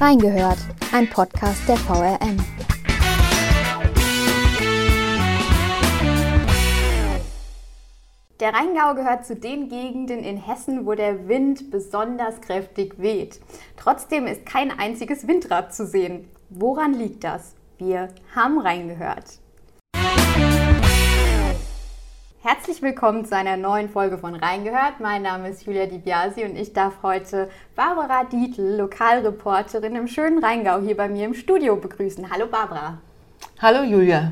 Reingehört, ein Podcast der VRM. Der Rheingau gehört zu den Gegenden in Hessen, wo der Wind besonders kräftig weht. Trotzdem ist kein einziges Windrad zu sehen. Woran liegt das? Wir haben reingehört. Herzlich willkommen zu einer neuen Folge von Reingehört. Mein Name ist Julia Di Biasi und ich darf heute Barbara Dietl, Lokalreporterin im schönen Rheingau, hier bei mir im Studio begrüßen. Hallo Barbara. Hallo Julia.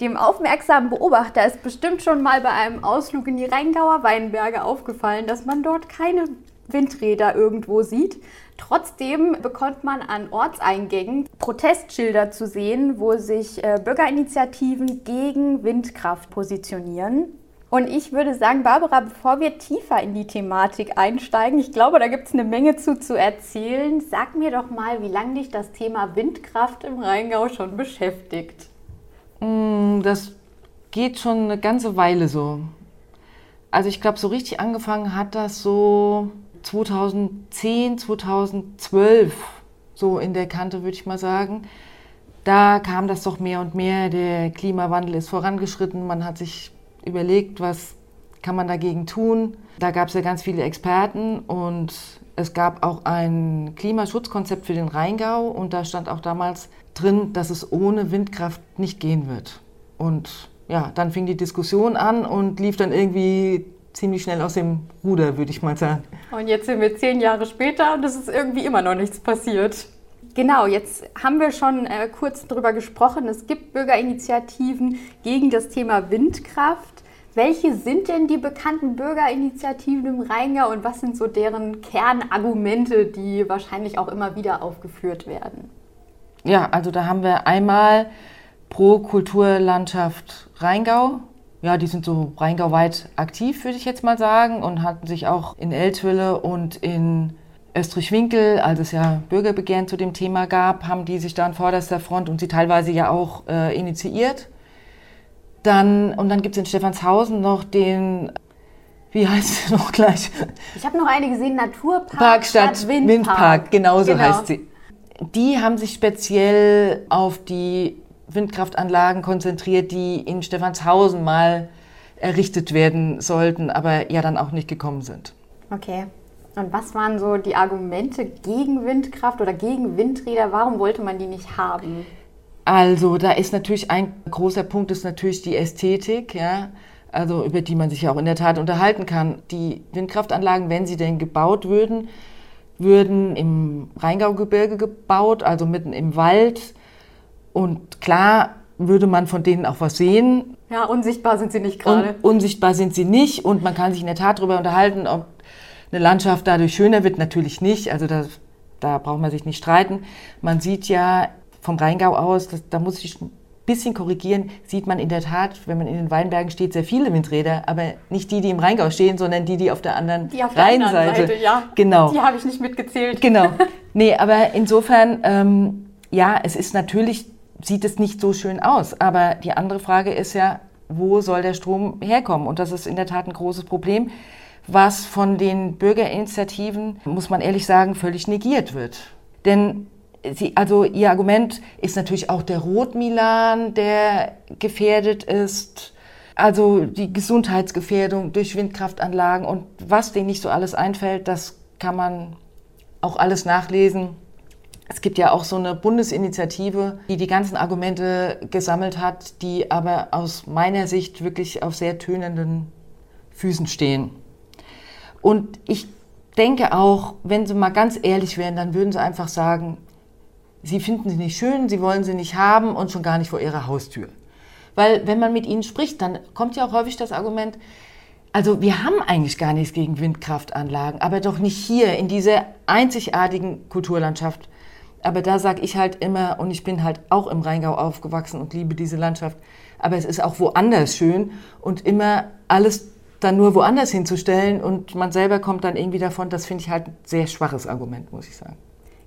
Dem aufmerksamen Beobachter ist bestimmt schon mal bei einem Ausflug in die Rheingauer Weinberge aufgefallen, dass man dort keine Windräder irgendwo sieht. Trotzdem bekommt man an Ortseingängen Protestschilder zu sehen, wo sich äh, Bürgerinitiativen gegen Windkraft positionieren. Und ich würde sagen, Barbara, bevor wir tiefer in die Thematik einsteigen, ich glaube, da gibt es eine Menge zu, zu erzählen. Sag mir doch mal, wie lange dich das Thema Windkraft im Rheingau schon beschäftigt. Mm, das geht schon eine ganze Weile so. Also ich glaube, so richtig angefangen hat das so 2010, 2012, so in der Kante würde ich mal sagen. Da kam das doch mehr und mehr. Der Klimawandel ist vorangeschritten. Man hat sich überlegt, was kann man dagegen tun. Da gab es ja ganz viele Experten und es gab auch ein Klimaschutzkonzept für den Rheingau und da stand auch damals drin, dass es ohne Windkraft nicht gehen wird. Und ja, dann fing die Diskussion an und lief dann irgendwie ziemlich schnell aus dem Ruder, würde ich mal sagen. Und jetzt sind wir zehn Jahre später und es ist irgendwie immer noch nichts passiert. Genau, jetzt haben wir schon äh, kurz darüber gesprochen. Es gibt Bürgerinitiativen gegen das Thema Windkraft. Welche sind denn die bekannten Bürgerinitiativen im Rheingau und was sind so deren Kernargumente, die wahrscheinlich auch immer wieder aufgeführt werden? Ja, also da haben wir einmal pro Kulturlandschaft Rheingau ja, die sind so rheingauweit aktiv, würde ich jetzt mal sagen, und hatten sich auch in Eltville und in Österreich-Winkel, als es ja Bürgerbegehren zu dem Thema gab, haben die sich da an vorderster Front und sie teilweise ja auch äh, initiiert. Dann, und dann gibt es in Stephanshausen noch den, wie heißt sie noch gleich? Ich habe noch eine gesehen, Naturpark Park statt Windpark. Windpark, genauso genau. heißt sie. Die haben sich speziell auf die Windkraftanlagen konzentriert, die in Stephanshausen mal errichtet werden sollten, aber ja dann auch nicht gekommen sind. Okay. Und was waren so die Argumente gegen Windkraft oder gegen Windräder? Warum wollte man die nicht haben? Also, da ist natürlich ein großer Punkt, ist natürlich die Ästhetik, ja. Also, über die man sich ja auch in der Tat unterhalten kann. Die Windkraftanlagen, wenn sie denn gebaut würden, würden im Rheingaugebirge gebaut, also mitten im Wald und klar würde man von denen auch was sehen. Ja, unsichtbar sind sie nicht gerade. Un unsichtbar sind sie nicht und man kann sich in der Tat darüber unterhalten, ob eine Landschaft dadurch schöner wird. Natürlich nicht, also da, da braucht man sich nicht streiten. Man sieht ja vom Rheingau aus, das, da muss ich ein bisschen korrigieren, sieht man in der Tat, wenn man in den Weinbergen steht, sehr viele Windräder, aber nicht die, die im Rheingau stehen, sondern die, die auf der anderen die auf Rheinseite. Der Seite, ja. Genau. Die habe ich nicht mitgezählt. Genau. Nee, aber insofern, ähm, ja, es ist natürlich sieht es nicht so schön aus. Aber die andere Frage ist ja, wo soll der Strom herkommen? Und das ist in der Tat ein großes Problem, was von den Bürgerinitiativen, muss man ehrlich sagen, völlig negiert wird. Denn sie, also ihr Argument ist natürlich auch der Rotmilan, der gefährdet ist. Also die Gesundheitsgefährdung durch Windkraftanlagen und was denen nicht so alles einfällt, das kann man auch alles nachlesen es gibt ja auch so eine Bundesinitiative, die die ganzen Argumente gesammelt hat, die aber aus meiner Sicht wirklich auf sehr tönenden Füßen stehen. Und ich denke auch, wenn Sie mal ganz ehrlich wären, dann würden Sie einfach sagen, Sie finden sie nicht schön, Sie wollen sie nicht haben und schon gar nicht vor Ihrer Haustür. Weil wenn man mit Ihnen spricht, dann kommt ja auch häufig das Argument, also wir haben eigentlich gar nichts gegen Windkraftanlagen, aber doch nicht hier in dieser einzigartigen Kulturlandschaft aber da sage ich halt immer, und ich bin halt auch im Rheingau aufgewachsen und liebe diese Landschaft, aber es ist auch woanders schön und immer alles dann nur woanders hinzustellen und man selber kommt dann irgendwie davon, das finde ich halt ein sehr schwaches Argument, muss ich sagen.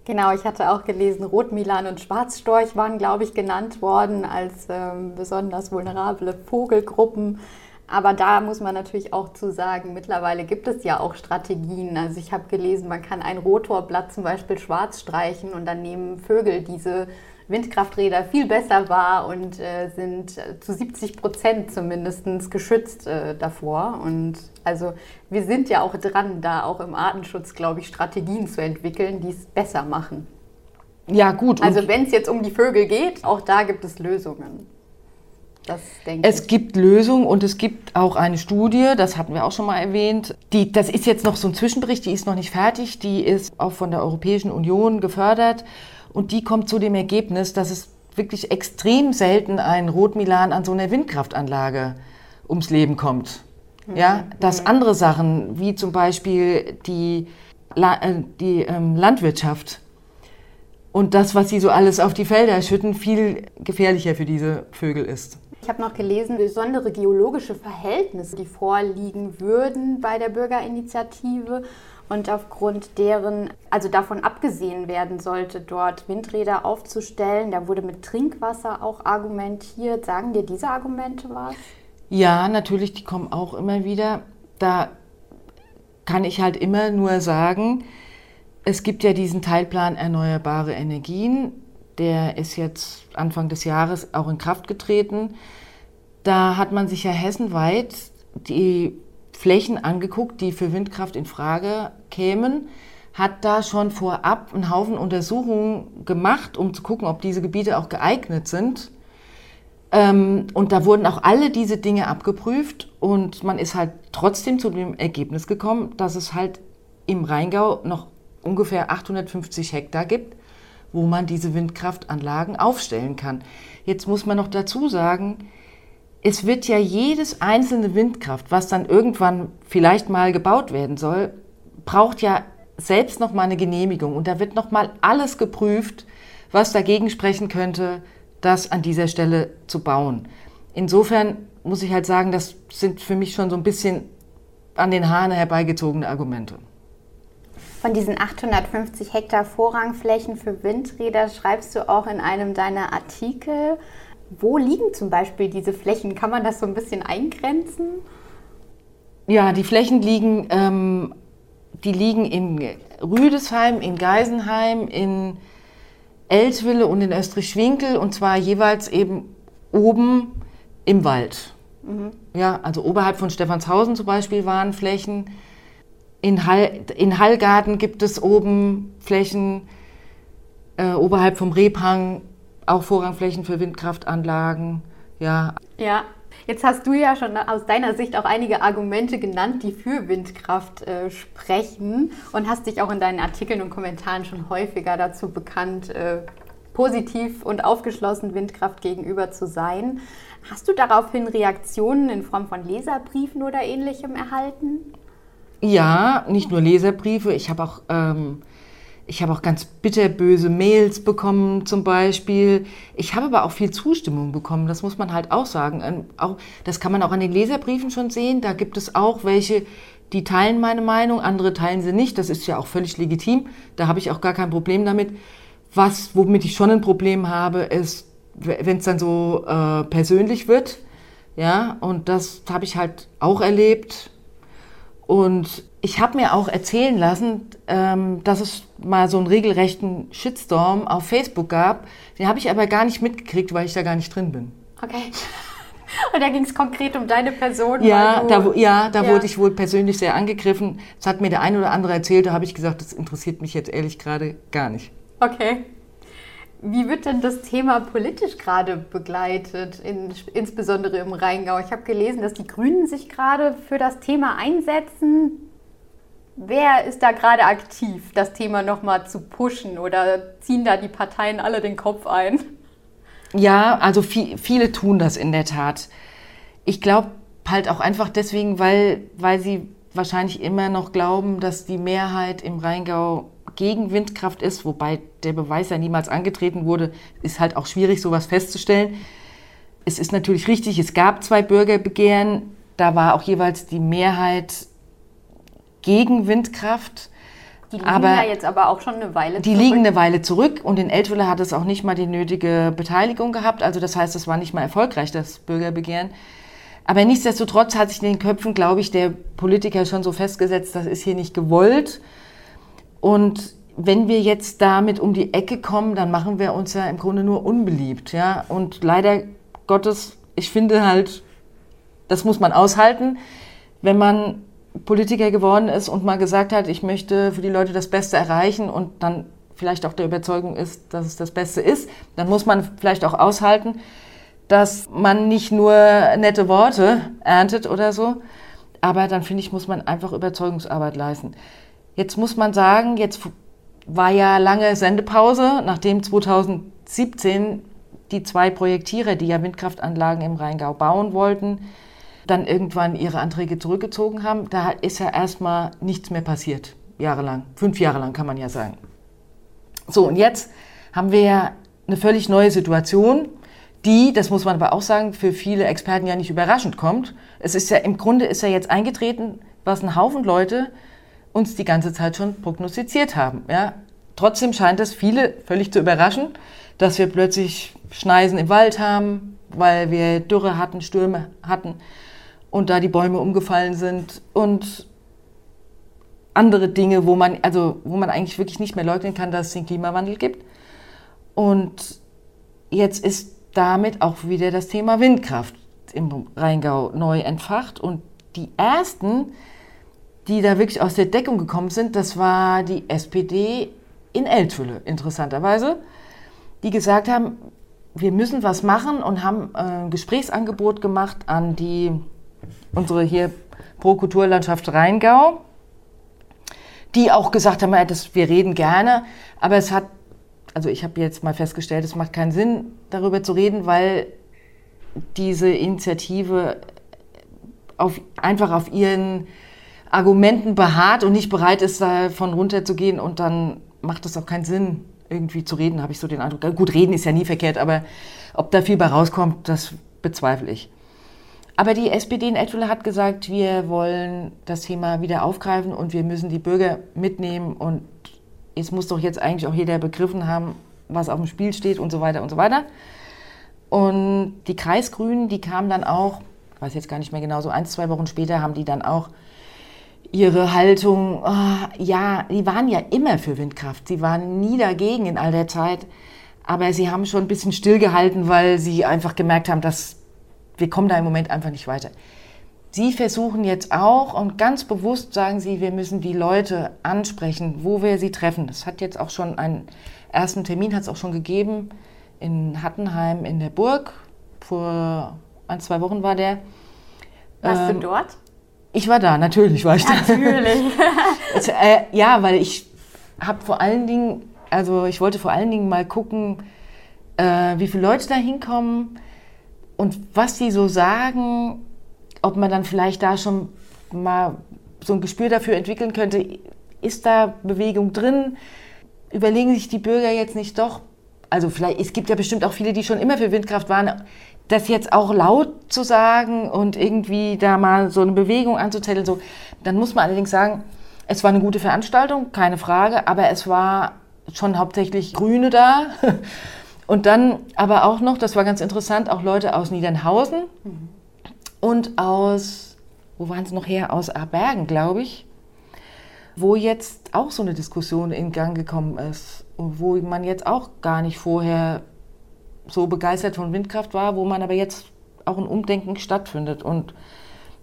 Genau, ich hatte auch gelesen, Rotmilan und Schwarzstorch waren, glaube ich, genannt worden als ähm, besonders vulnerable Vogelgruppen. Aber da muss man natürlich auch zu sagen, mittlerweile gibt es ja auch Strategien. Also ich habe gelesen, man kann ein Rotorblatt zum Beispiel schwarz streichen und dann nehmen Vögel diese Windkrafträder viel besser wahr und äh, sind äh, zu 70 Prozent zumindest geschützt äh, davor. Und also wir sind ja auch dran, da auch im Artenschutz, glaube ich, Strategien zu entwickeln, die es besser machen. Ja, gut. Also wenn es jetzt um die Vögel geht, auch da gibt es Lösungen. Das denke es ich. gibt Lösungen und es gibt auch eine Studie, das hatten wir auch schon mal erwähnt. Die, das ist jetzt noch so ein Zwischenbericht, die ist noch nicht fertig, die ist auch von der Europäischen Union gefördert und die kommt zu dem Ergebnis, dass es wirklich extrem selten ein Rotmilan an so einer Windkraftanlage ums Leben kommt. Ja, mhm. dass mhm. andere Sachen, wie zum Beispiel die, äh, die ähm, Landwirtschaft, und das, was sie so alles auf die Felder schütten, viel gefährlicher für diese Vögel ist. Ich habe noch gelesen, besondere geologische Verhältnisse, die vorliegen würden bei der Bürgerinitiative und aufgrund deren, also davon abgesehen werden sollte, dort Windräder aufzustellen. Da wurde mit Trinkwasser auch argumentiert. Sagen dir diese Argumente was? Ja, natürlich, die kommen auch immer wieder. Da kann ich halt immer nur sagen, es gibt ja diesen Teilplan Erneuerbare Energien, der ist jetzt Anfang des Jahres auch in Kraft getreten. Da hat man sich ja hessenweit die Flächen angeguckt, die für Windkraft in Frage kämen, hat da schon vorab einen Haufen Untersuchungen gemacht, um zu gucken, ob diese Gebiete auch geeignet sind. Ähm, und da wurden auch alle diese Dinge abgeprüft und man ist halt trotzdem zu dem Ergebnis gekommen, dass es halt im Rheingau noch ungefähr 850 Hektar gibt, wo man diese Windkraftanlagen aufstellen kann. Jetzt muss man noch dazu sagen, es wird ja jedes einzelne Windkraft, was dann irgendwann vielleicht mal gebaut werden soll, braucht ja selbst noch mal eine Genehmigung und da wird noch mal alles geprüft, was dagegen sprechen könnte, das an dieser Stelle zu bauen. Insofern muss ich halt sagen, das sind für mich schon so ein bisschen an den Haaren herbeigezogene Argumente. Von diesen 850 Hektar Vorrangflächen für Windräder schreibst du auch in einem deiner Artikel. Wo liegen zum Beispiel diese Flächen? Kann man das so ein bisschen eingrenzen? Ja, die Flächen liegen, ähm, die liegen in Rüdesheim, in Geisenheim, in Eltville und in Österreich-Winkel und zwar jeweils eben oben im Wald. Mhm. Ja, also oberhalb von Stephanshausen zum Beispiel waren Flächen. In, Hall, in Hallgarten gibt es oben Flächen, äh, oberhalb vom Rebhang auch Vorrangflächen für Windkraftanlagen. Ja. Ja, Jetzt hast du ja schon aus deiner Sicht auch einige Argumente genannt, die für Windkraft äh, sprechen und hast dich auch in deinen Artikeln und Kommentaren schon häufiger dazu bekannt, äh, positiv und aufgeschlossen Windkraft gegenüber zu sein. Hast du daraufhin Reaktionen in Form von Leserbriefen oder ähnlichem erhalten? Ja, nicht nur Leserbriefe. Ich habe auch, ähm, ich auch ganz bitterböse Mails bekommen zum Beispiel. Ich habe aber auch viel Zustimmung bekommen. Das muss man halt auch sagen. Ähm, auch, das kann man auch an den Leserbriefen schon sehen. Da gibt es auch welche, die teilen meine Meinung, andere teilen sie nicht. Das ist ja auch völlig legitim. Da habe ich auch gar kein Problem damit. Was, womit ich schon ein Problem habe, ist, wenn es dann so äh, persönlich wird. Ja, und das habe ich halt auch erlebt und ich habe mir auch erzählen lassen, ähm, dass es mal so einen regelrechten Shitstorm auf Facebook gab. Den habe ich aber gar nicht mitgekriegt, weil ich da gar nicht drin bin. Okay. Und da ging es konkret um deine Person. Ja, da, ja, da ja. wurde ich wohl persönlich sehr angegriffen. Das hat mir der ein oder andere erzählt, da habe ich gesagt, das interessiert mich jetzt ehrlich gerade gar nicht. Okay. Wie wird denn das Thema politisch gerade begleitet, in, insbesondere im Rheingau? Ich habe gelesen, dass die Grünen sich gerade für das Thema einsetzen. Wer ist da gerade aktiv, das Thema nochmal zu pushen oder ziehen da die Parteien alle den Kopf ein? Ja, also viel, viele tun das in der Tat. Ich glaube halt auch einfach deswegen, weil, weil sie wahrscheinlich immer noch glauben, dass die Mehrheit im Rheingau gegen Windkraft ist, wobei der Beweis ja niemals angetreten wurde, ist halt auch schwierig, sowas festzustellen. Es ist natürlich richtig, es gab zwei Bürgerbegehren, da war auch jeweils die Mehrheit gegen Windkraft. Die liegen aber, ja jetzt aber auch schon eine Weile die zurück. Die liegen eine Weile zurück und in Eltville hat es auch nicht mal die nötige Beteiligung gehabt. Also das heißt, es war nicht mal erfolgreich, das Bürgerbegehren. Aber nichtsdestotrotz hat sich in den Köpfen, glaube ich, der Politiker schon so festgesetzt, das ist hier nicht gewollt. Und wenn wir jetzt damit um die Ecke kommen, dann machen wir uns ja im Grunde nur unbeliebt. Ja? Und leider Gottes, ich finde halt, das muss man aushalten, wenn man Politiker geworden ist und mal gesagt hat, ich möchte für die Leute das Beste erreichen und dann vielleicht auch der Überzeugung ist, dass es das Beste ist, dann muss man vielleicht auch aushalten, dass man nicht nur nette Worte erntet oder so, aber dann finde ich, muss man einfach Überzeugungsarbeit leisten. Jetzt muss man sagen, jetzt war ja lange Sendepause, nachdem 2017 die zwei Projektierer, die ja Windkraftanlagen im Rheingau bauen wollten, dann irgendwann ihre Anträge zurückgezogen haben. Da ist ja erstmal nichts mehr passiert, jahrelang. Fünf Jahre lang kann man ja sagen. So, und jetzt haben wir ja eine völlig neue Situation, die, das muss man aber auch sagen, für viele Experten ja nicht überraschend kommt. Es ist ja im Grunde ist ja jetzt eingetreten, was ein Haufen Leute uns die ganze Zeit schon prognostiziert haben. Ja? Trotzdem scheint es viele völlig zu überraschen, dass wir plötzlich Schneisen im Wald haben, weil wir Dürre hatten, Stürme hatten und da die Bäume umgefallen sind und andere Dinge, wo man, also, wo man eigentlich wirklich nicht mehr leugnen kann, dass es den Klimawandel gibt. Und jetzt ist damit auch wieder das Thema Windkraft im Rheingau neu entfacht. Und die ersten, die da wirklich aus der Deckung gekommen sind, das war die SPD in Eltville, interessanterweise, die gesagt haben, wir müssen was machen und haben ein Gesprächsangebot gemacht an die, unsere hier Pro Kulturlandschaft Rheingau, die auch gesagt haben, das, wir reden gerne, aber es hat, also ich habe jetzt mal festgestellt, es macht keinen Sinn, darüber zu reden, weil diese Initiative auf, einfach auf ihren Argumenten beharrt und nicht bereit ist, davon runterzugehen und dann macht es auch keinen Sinn, irgendwie zu reden, habe ich so den Eindruck. Gut, reden ist ja nie verkehrt, aber ob da viel bei rauskommt, das bezweifle ich. Aber die SPD in Eltville hat gesagt, wir wollen das Thema wieder aufgreifen und wir müssen die Bürger mitnehmen und es muss doch jetzt eigentlich auch jeder begriffen haben, was auf dem Spiel steht und so weiter und so weiter. Und die Kreisgrünen, die kamen dann auch, ich weiß jetzt gar nicht mehr genau, so ein, zwei Wochen später haben die dann auch ihre Haltung, oh, ja, die waren ja immer für Windkraft, sie waren nie dagegen in all der Zeit, aber sie haben schon ein bisschen stillgehalten, weil sie einfach gemerkt haben, dass wir kommen da im Moment einfach nicht weiter. Sie versuchen jetzt auch und ganz bewusst sagen Sie, wir müssen die Leute ansprechen, wo wir sie treffen. Das hat jetzt auch schon einen ersten Termin, hat es auch schon gegeben in Hattenheim in der Burg. Vor ein, zwei Wochen war der. Warst ähm, du dort? Ich war da, natürlich war ich da. Natürlich. äh, ja, weil ich habe vor allen Dingen, also ich wollte vor allen Dingen mal gucken, äh, wie viele Leute da hinkommen und was die so sagen, ob man dann vielleicht da schon mal so ein Gespür dafür entwickeln könnte, ist da Bewegung drin? Überlegen sich die Bürger jetzt nicht doch, also vielleicht, es gibt ja bestimmt auch viele, die schon immer für Windkraft waren, das jetzt auch laut zu sagen und irgendwie da mal so eine Bewegung anzuzetteln, so, dann muss man allerdings sagen, es war eine gute Veranstaltung, keine Frage, aber es war schon hauptsächlich Grüne da. Und dann aber auch noch, das war ganz interessant, auch Leute aus Niedernhausen mhm. und aus, wo waren sie noch her? Aus Abergen, glaube ich, wo jetzt auch so eine Diskussion in Gang gekommen ist, wo man jetzt auch gar nicht vorher so begeistert von Windkraft war, wo man aber jetzt auch ein Umdenken stattfindet. Und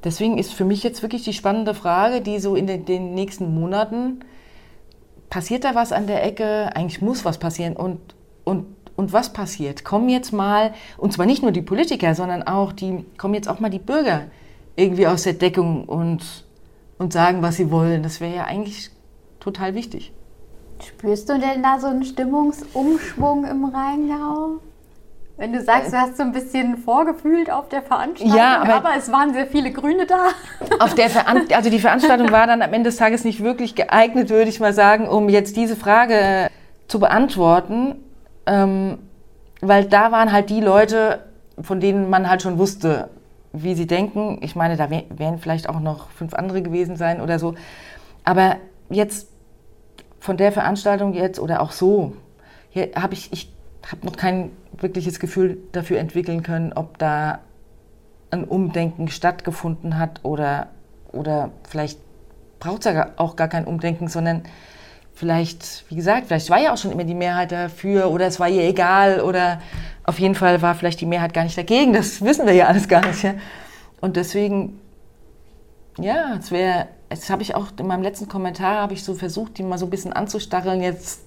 deswegen ist für mich jetzt wirklich die spannende Frage, die so in den, den nächsten Monaten, passiert da was an der Ecke? Eigentlich muss was passieren. Und, und, und was passiert? Kommen jetzt mal, und zwar nicht nur die Politiker, sondern auch die, kommen jetzt auch mal die Bürger irgendwie aus der Deckung und, und sagen, was sie wollen. Das wäre ja eigentlich total wichtig. Spürst du denn da so einen Stimmungsumschwung im Rheingau? Wenn du sagst, du hast so ein bisschen vorgefühlt auf der Veranstaltung, ja, aber, aber es waren sehr viele Grüne da. Auf der Veran also die Veranstaltung war dann am Ende des Tages nicht wirklich geeignet, würde ich mal sagen, um jetzt diese Frage zu beantworten, ähm, weil da waren halt die Leute, von denen man halt schon wusste, wie sie denken. Ich meine, da wären vielleicht auch noch fünf andere gewesen sein oder so. Aber jetzt von der Veranstaltung jetzt oder auch so, habe ich, ich habe noch kein wirkliches Gefühl dafür entwickeln können, ob da ein Umdenken stattgefunden hat oder, oder vielleicht braucht es ja auch gar kein Umdenken, sondern vielleicht, wie gesagt, vielleicht war ja auch schon immer die Mehrheit dafür oder es war ihr egal oder auf jeden Fall war vielleicht die Mehrheit gar nicht dagegen. Das wissen wir ja alles gar nicht. Ja? Und deswegen, ja, es wäre, jetzt habe ich auch in meinem letzten Kommentar, habe ich so versucht, die mal so ein bisschen anzustacheln. Jetzt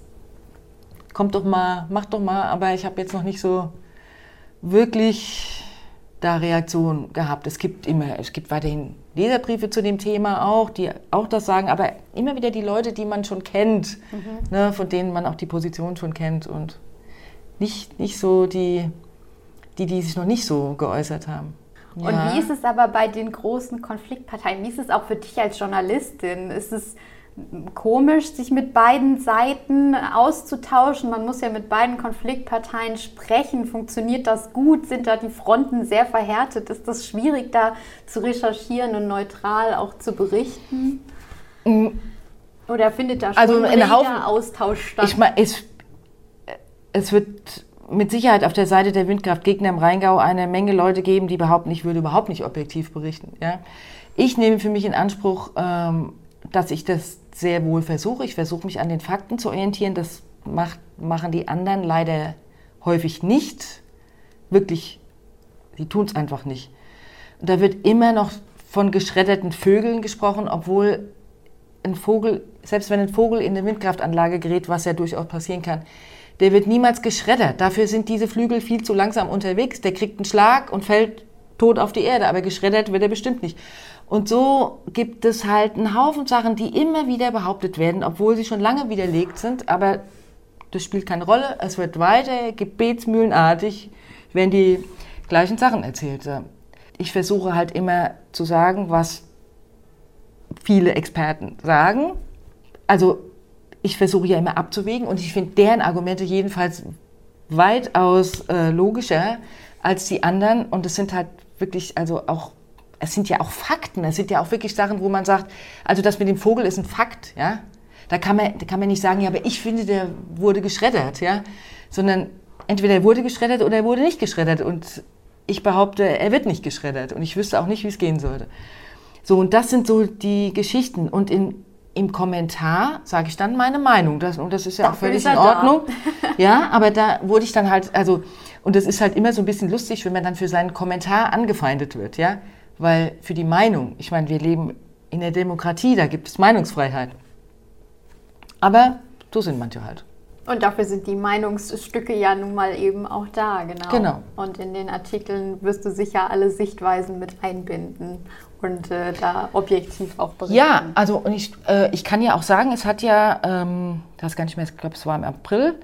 kommt doch mal, macht doch mal, aber ich habe jetzt noch nicht so wirklich da Reaktionen gehabt. Es gibt immer, es gibt weiterhin Leserbriefe zu dem Thema auch, die auch das sagen, aber immer wieder die Leute, die man schon kennt, mhm. ne, von denen man auch die Position schon kennt und nicht, nicht so die, die, die sich noch nicht so geäußert haben. Ja. Und wie ist es aber bei den großen Konfliktparteien? Wie ist es auch für dich als Journalistin? Ist es komisch, sich mit beiden Seiten auszutauschen. Man muss ja mit beiden Konfliktparteien sprechen. Funktioniert das gut? Sind da die Fronten sehr verhärtet? Ist das schwierig, da zu recherchieren und neutral auch zu berichten? Mhm. Oder findet da schon also ein Haufen, Austausch statt? Ich meine, es, es wird mit Sicherheit auf der Seite der Windkraftgegner im Rheingau eine Menge Leute geben, die behaupten, ich würde überhaupt nicht objektiv berichten. Ja? Ich nehme für mich in Anspruch, ähm, dass ich das sehr wohl versuche. Ich versuche mich an den Fakten zu orientieren. Das macht, machen die anderen leider häufig nicht. Wirklich, die tun es einfach nicht. Und da wird immer noch von geschredderten Vögeln gesprochen, obwohl ein Vogel, selbst wenn ein Vogel in eine Windkraftanlage gerät, was ja durchaus passieren kann, der wird niemals geschreddert. Dafür sind diese Flügel viel zu langsam unterwegs. Der kriegt einen Schlag und fällt tot auf die Erde, aber geschreddert wird er bestimmt nicht. Und so gibt es halt einen Haufen Sachen, die immer wieder behauptet werden, obwohl sie schon lange widerlegt sind, aber das spielt keine Rolle. Es wird weiter gebetsmühlenartig, werden die gleichen Sachen erzählt. Ich versuche halt immer zu sagen, was viele Experten sagen. Also ich versuche ja immer abzuwägen und ich finde deren Argumente jedenfalls weitaus äh, logischer als die anderen und es sind halt wirklich also auch es sind ja auch Fakten, es sind ja auch wirklich Sachen, wo man sagt, also das mit dem Vogel ist ein Fakt, ja. Da kann man, da kann man nicht sagen, ja, aber ich finde, der wurde geschreddert, ja. Sondern entweder er wurde geschreddert oder er wurde nicht geschreddert. Und ich behaupte, er wird nicht geschreddert. Und ich wüsste auch nicht, wie es gehen sollte. So, und das sind so die Geschichten. Und in, im Kommentar sage ich dann meine Meinung. Das, und das ist ja Dafür auch völlig in Ordnung. Ja, aber da wurde ich dann halt, also, und das ist halt immer so ein bisschen lustig, wenn man dann für seinen Kommentar angefeindet wird, ja. Weil für die Meinung, ich meine, wir leben in der Demokratie, da gibt es Meinungsfreiheit. Aber so sind manche halt. Und dafür sind die Meinungsstücke ja nun mal eben auch da, genau. Genau. Und in den Artikeln wirst du sicher alle Sichtweisen mit einbinden und äh, da objektiv auch berichten. Ja, also und ich, äh, ich kann ja auch sagen, es hat ja, ähm, das gar nicht mehr, ich glaube, es war im April,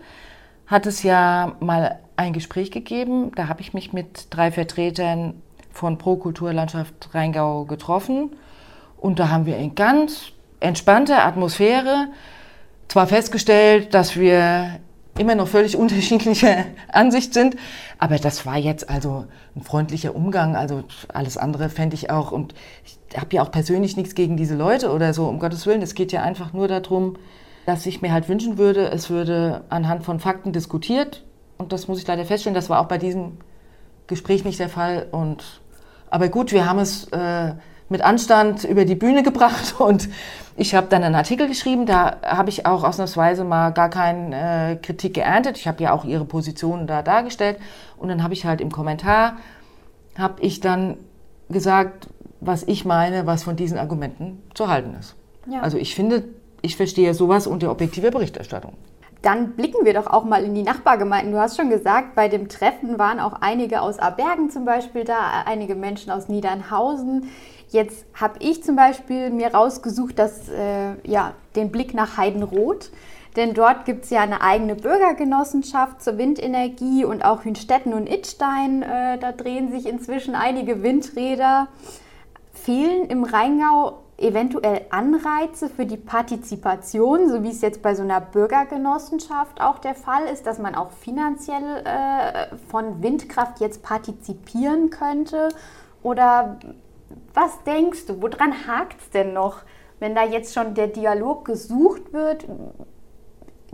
hat es ja mal ein Gespräch gegeben. Da habe ich mich mit drei Vertretern von Pro Kulturlandschaft Rheingau getroffen. Und da haben wir in ganz entspannter Atmosphäre zwar festgestellt, dass wir immer noch völlig unterschiedlicher Ansicht sind, aber das war jetzt also ein freundlicher Umgang. Also alles andere fände ich auch. Und ich habe ja auch persönlich nichts gegen diese Leute oder so, um Gottes Willen. Es geht ja einfach nur darum, dass ich mir halt wünschen würde, es würde anhand von Fakten diskutiert. Und das muss ich leider feststellen, das war auch bei diesem Gespräch nicht der Fall. Und aber gut, wir haben es äh, mit Anstand über die Bühne gebracht und ich habe dann einen Artikel geschrieben, da habe ich auch ausnahmsweise mal gar keine äh, Kritik geerntet. Ich habe ja auch ihre Positionen da dargestellt und dann habe ich halt im Kommentar, habe ich dann gesagt, was ich meine, was von diesen Argumenten zu halten ist. Ja. Also ich finde, ich verstehe sowas unter objektiver Berichterstattung. Dann blicken wir doch auch mal in die Nachbargemeinden. Du hast schon gesagt, bei dem Treffen waren auch einige aus Abergen zum Beispiel da, einige Menschen aus Niedernhausen. Jetzt habe ich zum Beispiel mir rausgesucht, dass, äh, ja, den Blick nach Heidenroth. Denn dort gibt es ja eine eigene Bürgergenossenschaft zur Windenergie und auch Hünstetten und Itstein. Äh, da drehen sich inzwischen einige Windräder. Fehlen im Rheingau eventuell Anreize für die Partizipation, so wie es jetzt bei so einer Bürgergenossenschaft auch der Fall ist, dass man auch finanziell äh, von Windkraft jetzt partizipieren könnte? Oder was denkst du, woran hakt es denn noch, wenn da jetzt schon der Dialog gesucht wird?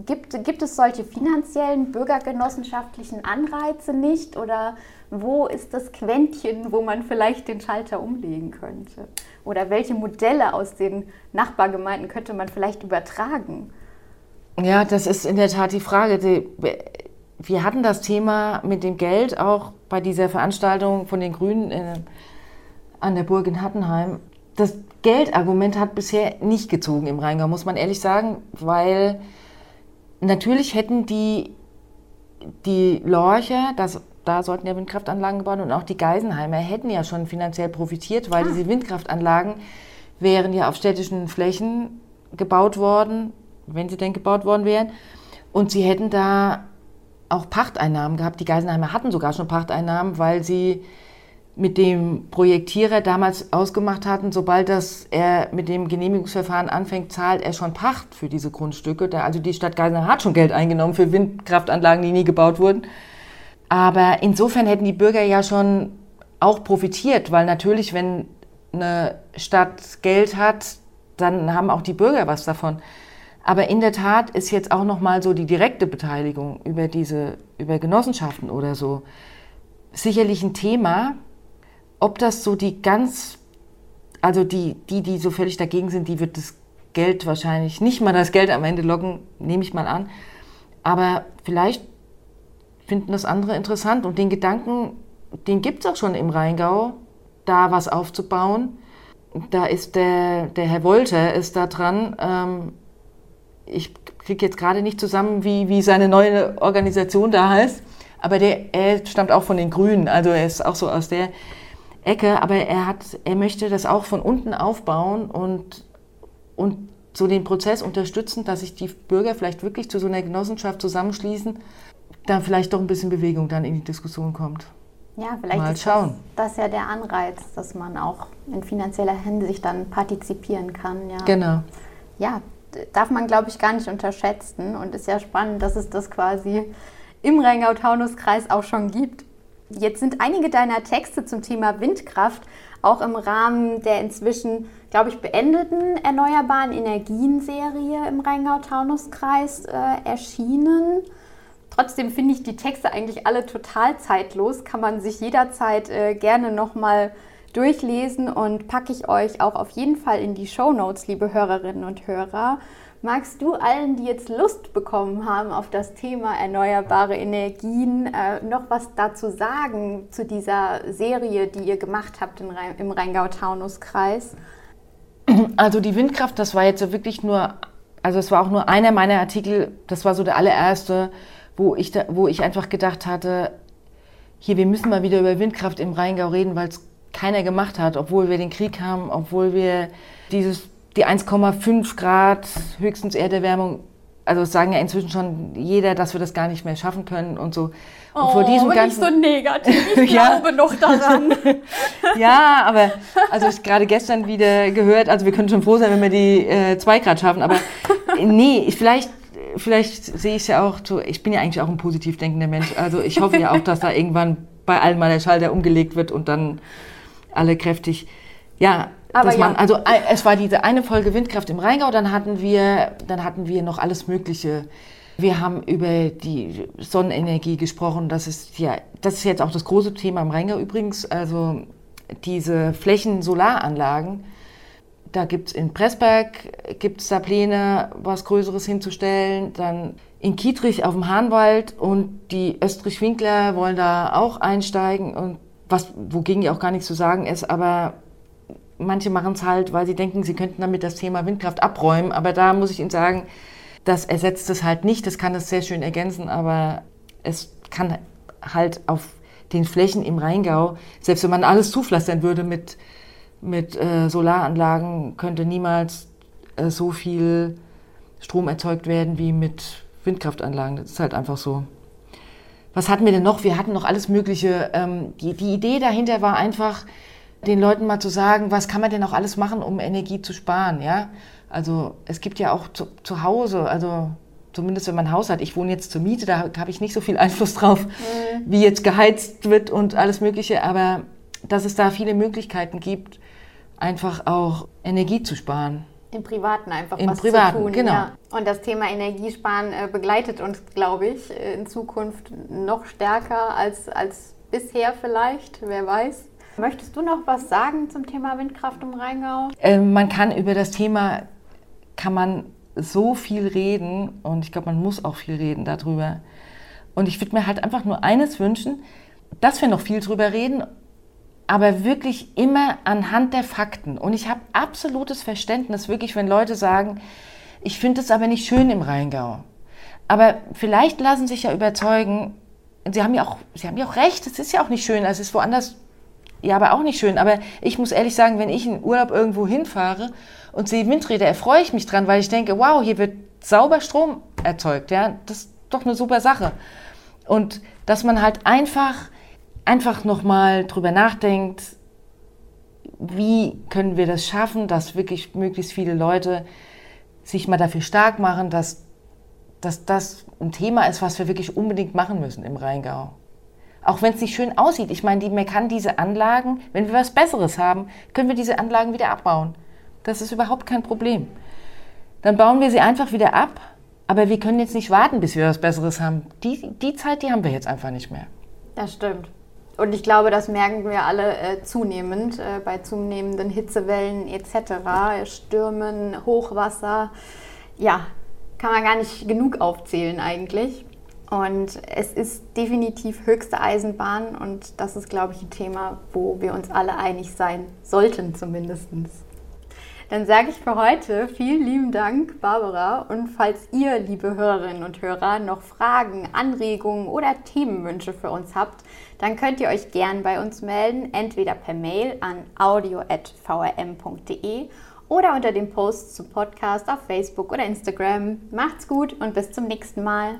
gibt, gibt es solche finanziellen bürgergenossenschaftlichen Anreize nicht? Oder wo ist das Quäntchen, wo man vielleicht den Schalter umlegen könnte? Oder welche Modelle aus den Nachbargemeinden könnte man vielleicht übertragen? Ja, das ist in der Tat die Frage. Wir hatten das Thema mit dem Geld auch bei dieser Veranstaltung von den Grünen an der Burg in Hattenheim. Das Geldargument hat bisher nicht gezogen im Rheingau, muss man ehrlich sagen, weil natürlich hätten die, die Lorcher, das, da sollten ja Windkraftanlagen gebaut und auch die Geisenheimer hätten ja schon finanziell profitiert, weil ah. diese Windkraftanlagen wären ja auf städtischen Flächen gebaut worden, wenn sie denn gebaut worden wären. Und sie hätten da auch Pachteinnahmen gehabt. Die Geisenheimer hatten sogar schon Pachteinnahmen, weil sie mit dem Projektierer damals ausgemacht hatten, sobald das er mit dem Genehmigungsverfahren anfängt, zahlt er schon Pacht für diese Grundstücke. Also die Stadt Geisenheim hat schon Geld eingenommen für Windkraftanlagen, die nie gebaut wurden. Aber insofern hätten die Bürger ja schon auch profitiert, weil natürlich, wenn eine Stadt Geld hat, dann haben auch die Bürger was davon. Aber in der Tat ist jetzt auch noch mal so die direkte Beteiligung über diese über Genossenschaften oder so sicherlich ein Thema, ob das so die ganz, also die, die, die so völlig dagegen sind, die wird das Geld wahrscheinlich nicht mal das Geld am Ende locken, nehme ich mal an. Aber vielleicht finden das andere interessant und den Gedanken, den gibt es auch schon im Rheingau, da was aufzubauen. Da ist der, der Herr Wolter ist da dran. Ähm, ich kriege jetzt gerade nicht zusammen, wie, wie seine neue Organisation da heißt, aber der, er stammt auch von den Grünen, also er ist auch so aus der Ecke, aber er, hat, er möchte das auch von unten aufbauen und, und so den Prozess unterstützen, dass sich die Bürger vielleicht wirklich zu so einer Genossenschaft zusammenschließen, da vielleicht doch ein bisschen Bewegung dann in die Diskussion kommt. Ja, vielleicht Mal ist schauen. Das, das ja der Anreiz, dass man auch in finanzieller Hinsicht dann partizipieren kann. Ja. Genau. Ja, darf man, glaube ich, gar nicht unterschätzen und ist ja spannend, dass es das quasi im Rheingau-Taunus-Kreis auch schon gibt. Jetzt sind einige deiner Texte zum Thema Windkraft auch im Rahmen der inzwischen, glaube ich, beendeten Erneuerbaren Energien-Serie im Rheingau-Taunus-Kreis äh, erschienen. Trotzdem finde ich die Texte eigentlich alle total zeitlos, kann man sich jederzeit äh, gerne nochmal durchlesen und packe ich euch auch auf jeden Fall in die Show Notes, liebe Hörerinnen und Hörer. Magst du allen, die jetzt Lust bekommen haben auf das Thema erneuerbare Energien, äh, noch was dazu sagen zu dieser Serie, die ihr gemacht habt Rhein im Rheingau-Taunus-Kreis? Also die Windkraft, das war jetzt wirklich nur, also es war auch nur einer meiner Artikel, das war so der allererste, wo ich, da, wo ich einfach gedacht hatte, hier, wir müssen mal wieder über Windkraft im Rheingau reden, weil es keiner gemacht hat, obwohl wir den Krieg haben, obwohl wir dieses die 1,5 Grad höchstens Erderwärmung, also sagen ja inzwischen schon jeder, dass wir das gar nicht mehr schaffen können und so. Und oh, vor diesem ganzen, nicht so negativ, ich ja. glaube noch daran. ja, aber also ich gerade gestern wieder gehört, also wir können schon froh sein, wenn wir die äh, 2 Grad schaffen, aber nee, ich, vielleicht vielleicht sehe ich es ja auch so, ich bin ja eigentlich auch ein positiv denkender Mensch, also ich hoffe ja auch, dass da irgendwann bei allen mal der Schalter umgelegt wird und dann alle kräftig, ja, aber man, ja. also es war diese eine Folge Windkraft im Rheingau, dann hatten wir, dann hatten wir noch alles Mögliche. Wir haben über die Sonnenenergie gesprochen. Das ist ja, das ist jetzt auch das große Thema im Rheingau übrigens. Also diese Flächen-Solaranlagen. Da gibt es in Pressberg gibt's da Pläne, was Größeres hinzustellen. Dann in Kietrich auf dem Hahnwald und die Österreich-Winkler wollen da auch einsteigen. Und was, wogegen ja auch gar nichts zu sagen ist, aber manche machen es halt, weil sie denken, sie könnten damit das Thema Windkraft abräumen. Aber da muss ich Ihnen sagen, das ersetzt es halt nicht. Das kann es sehr schön ergänzen, aber es kann halt auf den Flächen im Rheingau, selbst wenn man alles zupflastern würde mit, mit äh, Solaranlagen, könnte niemals äh, so viel Strom erzeugt werden wie mit Windkraftanlagen. Das ist halt einfach so. Was hatten wir denn noch? Wir hatten noch alles Mögliche. Ähm, die, die Idee dahinter war einfach, den Leuten mal zu sagen, was kann man denn auch alles machen, um Energie zu sparen, ja? Also es gibt ja auch zu, zu Hause, also zumindest wenn man ein Haus hat, ich wohne jetzt zur Miete, da habe ich nicht so viel Einfluss drauf, mhm. wie jetzt geheizt wird und alles Mögliche, aber dass es da viele Möglichkeiten gibt, einfach auch Energie zu sparen. im Privaten einfach Im was Privaten, zu tun. genau. Ja. Und das Thema Energiesparen äh, begleitet uns, glaube ich, äh, in Zukunft noch stärker als, als bisher vielleicht, wer weiß. Möchtest du noch was sagen zum Thema Windkraft im Rheingau? Ähm, man kann über das Thema, kann man so viel reden und ich glaube, man muss auch viel reden darüber. Und ich würde mir halt einfach nur eines wünschen, dass wir noch viel drüber reden, aber wirklich immer anhand der Fakten. Und ich habe absolutes Verständnis, wirklich, wenn Leute sagen, ich finde es aber nicht schön im Rheingau. Aber vielleicht lassen sich ja überzeugen, Sie haben ja auch, Sie haben ja auch recht, es ist ja auch nicht schön, es ist woanders ja, aber auch nicht schön. Aber ich muss ehrlich sagen, wenn ich in Urlaub irgendwo hinfahre und sehe Windräder, erfreue ich mich dran, weil ich denke, wow, hier wird sauber Strom erzeugt. Ja, das ist doch eine super Sache. Und dass man halt einfach, einfach nochmal drüber nachdenkt, wie können wir das schaffen, dass wirklich möglichst viele Leute sich mal dafür stark machen, dass, dass das ein Thema ist, was wir wirklich unbedingt machen müssen im Rheingau. Auch wenn es nicht schön aussieht. Ich meine, man kann diese Anlagen, wenn wir was Besseres haben, können wir diese Anlagen wieder abbauen. Das ist überhaupt kein Problem. Dann bauen wir sie einfach wieder ab. Aber wir können jetzt nicht warten, bis wir was Besseres haben. Die, die Zeit, die haben wir jetzt einfach nicht mehr. Das stimmt. Und ich glaube, das merken wir alle äh, zunehmend äh, bei zunehmenden Hitzewellen etc., Stürmen, Hochwasser. Ja, kann man gar nicht genug aufzählen eigentlich. Und es ist definitiv höchste Eisenbahn und das ist, glaube ich, ein Thema, wo wir uns alle einig sein sollten zumindest. Dann sage ich für heute vielen lieben Dank, Barbara. Und falls ihr, liebe Hörerinnen und Hörer, noch Fragen, Anregungen oder Themenwünsche für uns habt, dann könnt ihr euch gern bei uns melden, entweder per Mail an audio.vrm.de oder unter dem Post zum Podcast auf Facebook oder Instagram. Macht's gut und bis zum nächsten Mal.